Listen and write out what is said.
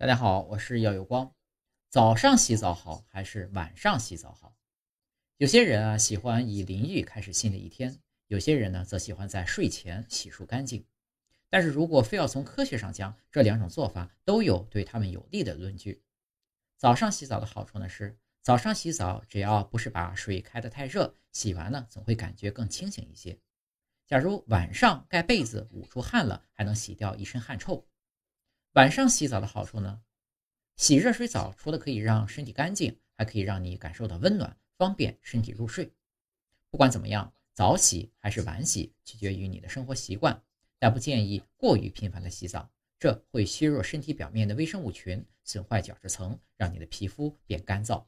大家好，我是耀有光。早上洗澡好还是晚上洗澡好？有些人啊喜欢以淋浴开始新的一天，有些人呢则喜欢在睡前洗漱干净。但是如果非要从科学上讲，这两种做法都有对他们有利的论据。早上洗澡的好处呢是，早上洗澡只要不是把水开得太热，洗完呢总会感觉更清醒一些。假如晚上盖被子捂出汗了，还能洗掉一身汗臭。晚上洗澡的好处呢？洗热水澡除了可以让身体干净，还可以让你感受到温暖，方便身体入睡。不管怎么样，早洗还是晚洗取决于你的生活习惯，但不建议过于频繁的洗澡，这会削弱身体表面的微生物群，损坏角质层，让你的皮肤变干燥。